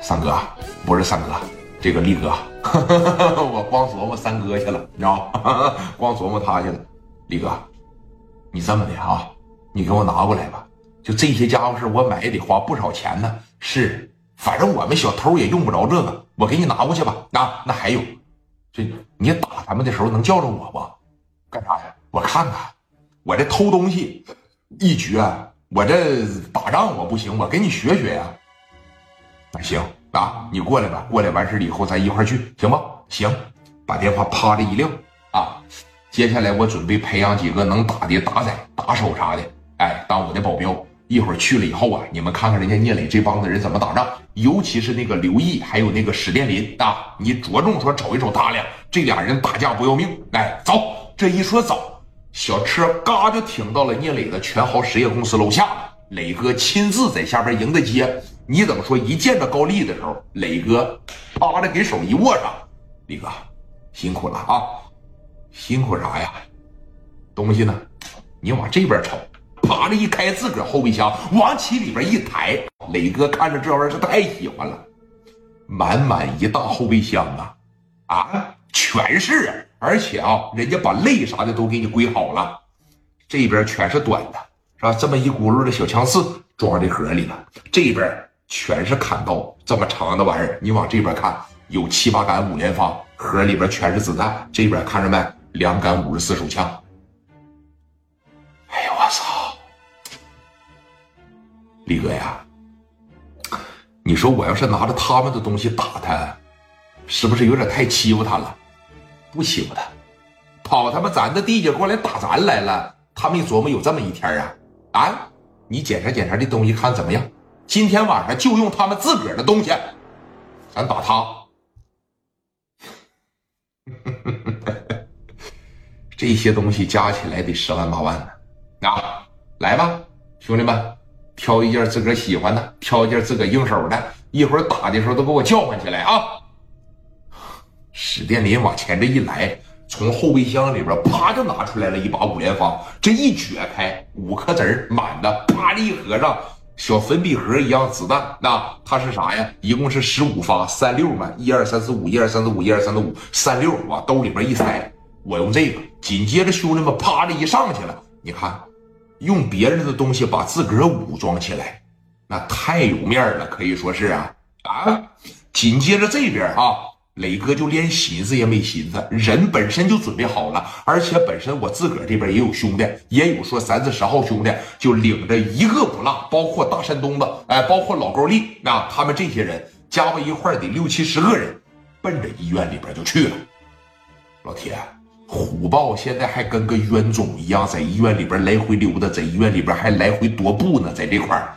三哥，不是三哥，这个力哥，我光琢磨三哥去了，你知道吗？光琢磨他去了。力哥，你这么的啊，你给我拿过来吧。就这些家伙事，我买也得花不少钱呢。是，反正我们小偷也用不着这个，我给你拿过去吧。啊，那还有，这你打他们的时候能叫着我不？干啥呀？我看看，我这偷东西一绝，我这打仗我不行，我给你学学呀。行啊，你过来吧，过来完事以后咱一块去，行吗？行，把电话啪的一撂啊。接下来我准备培养几个能打的打仔、打手啥的，哎，当我的保镖。一会儿去了以后啊，你们看看人家聂磊这帮子人怎么打仗，尤其是那个刘毅还有那个史殿林啊，你着重说瞅一瞅他俩，这俩人打架不要命。哎，走，这一说走，小车嘎就停到了聂磊的全豪实业公司楼下，磊哥亲自在下边迎的接。你怎么说？一见着高丽的时候，磊哥啪的给手一握上，李哥辛苦了啊，辛苦啥呀？东西呢？你往这边瞅。啪的一开自个儿后备箱，往起里边一抬，磊哥看着这玩意儿是太喜欢了，满满一大后备箱啊，啊，全是，而且啊，人家把肋啥的都给你归好了，这边全是短的，是吧？这么一轱辘的小枪刺装这盒里了，这边全是砍刀，这么长的玩意儿，你往这边看，有七八杆五连发，盒里边全是子弹，这边看着没？两杆五十四手枪。哎呦我操！李哥呀，你说我要是拿着他们的东西打他，是不是有点太欺负他了？不欺负他，跑他妈咱的地界过来打咱来了，他没琢磨有这么一天啊！啊，你检查检查这东西看怎么样？今天晚上就用他们自个儿的东西，咱打他。这些东西加起来得十万八万呢！啊，来吧，兄弟们。挑一件自个儿喜欢的，挑一件自个儿应手的，一会儿打的时候都给我叫唤起来啊！史殿林往前这一来，从后备箱里边啪就拿出来了一把五连发，这一撅开，五颗子满的，啪的一合上，小粉笔盒一样子弹。那它是啥呀？一共是十五发，三六嘛，一二三四五，一二三四五，一二三四五，三六往兜里边一塞，我用这个。紧接着兄弟们啪的一上去了，你看。用别人的东西把自个儿武装起来，那太有面了，可以说是啊啊！紧接着这边啊，磊哥就连寻思也没寻思，人本身就准备好了，而且本身我自个儿这边也有兄弟，也有说三四十号兄弟，就领着一个不落，包括大山东子，哎，包括老高丽啊，他们这些人加到一块得六七十个人，奔着医院里边就去了，老铁。虎豹现在还跟个冤种一样，在医院里边来回溜达，在医院里边还来回踱步呢。在这块儿，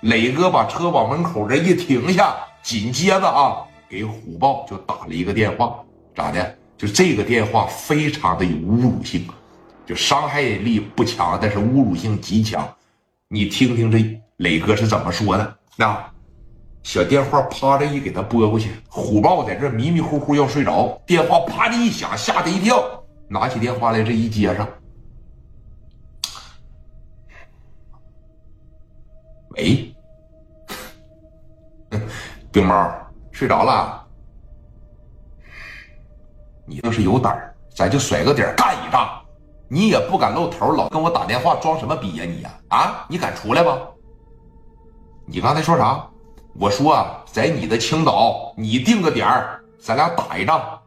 磊哥把车往门口这一停下，紧接着啊，给虎豹就打了一个电话，咋的？就这个电话非常的有侮辱性，就伤害力不强，但是侮辱性极强。你听听这磊哥是怎么说的？那小电话啪的一给他拨过去，虎豹在这迷迷糊糊要睡着，电话啪的一响，吓他一跳。拿起电话来，这一接上，喂，冰猫睡着了？你要是有胆儿，咱就甩个点干一仗。你也不敢露头，老跟我打电话装什么逼呀你呀？啊，你敢出来吗？你刚才说啥？我说啊在你的青岛，你定个点儿，咱俩打一仗。